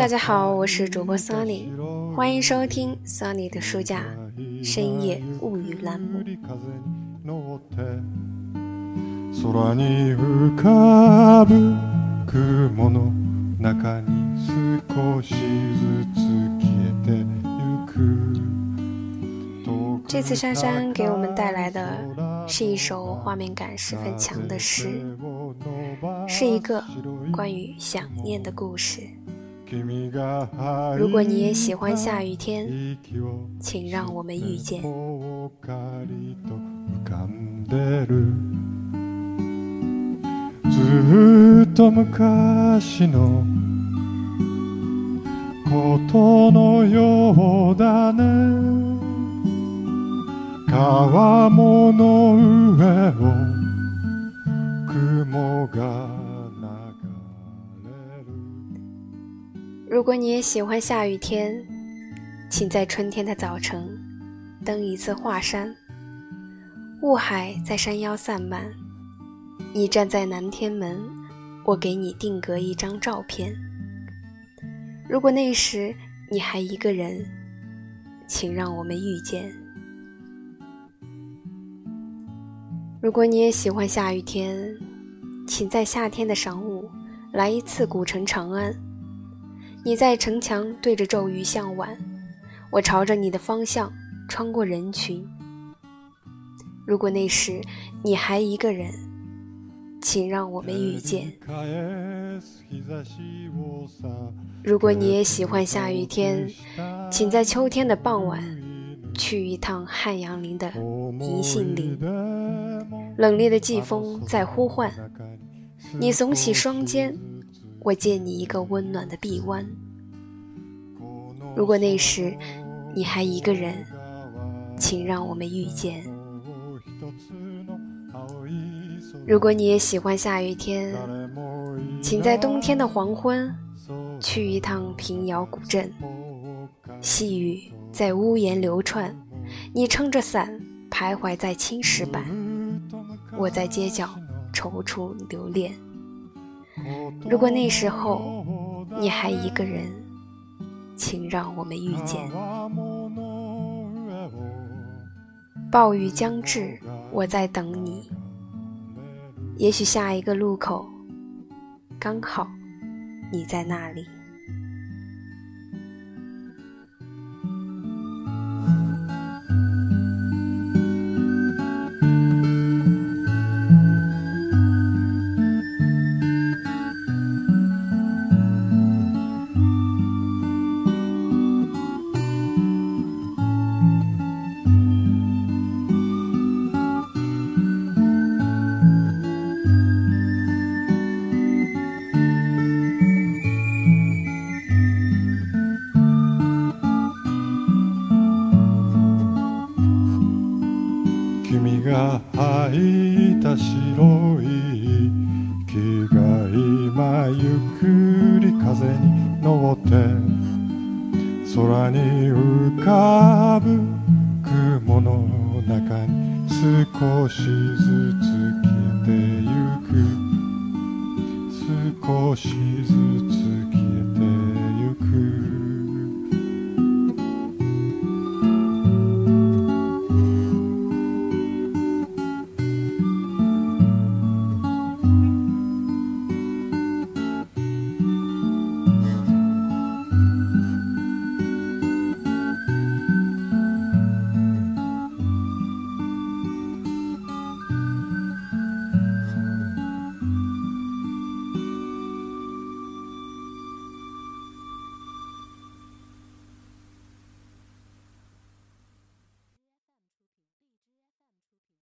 大家好，我是主播 Sunny，欢迎收听 Sunny 的书架深夜物语栏目。这次珊珊给我们带来的是一首画面感十分强的诗，是一个关于想念的故事。如果你也喜欢下雨天，请让我们遇见。ずっと昔のことのようだね川もの上を雲が如果你也喜欢下雨天，请在春天的早晨登一次华山。雾海在山腰散漫，你站在南天门，我给你定格一张照片。如果那时你还一个人，请让我们遇见。如果你也喜欢下雨天，请在夏天的晌午来一次古城长安。你在城墙对着骤雨向晚，我朝着你的方向穿过人群。如果那时你还一个人，请让我们遇见。如果你也喜欢下雨天，请在秋天的傍晚去一趟汉阳陵的银杏林。冷冽的季风在呼唤，你耸起双肩。我借你一个温暖的臂弯。如果那时你还一个人，请让我们遇见。如果你也喜欢下雨天，请在冬天的黄昏去一趟平遥古镇。细雨在屋檐流窜，你撑着伞徘徊在青石板，我在街角踌躇留恋。如果那时候你还一个人，请让我们遇见。暴雨将至，我在等你。也许下一个路口，刚好你在那里。君が履いた白い木が今ゆっくり風に乗って空に浮かぶ雲の中に少しずつ消えてゆく。少しずつ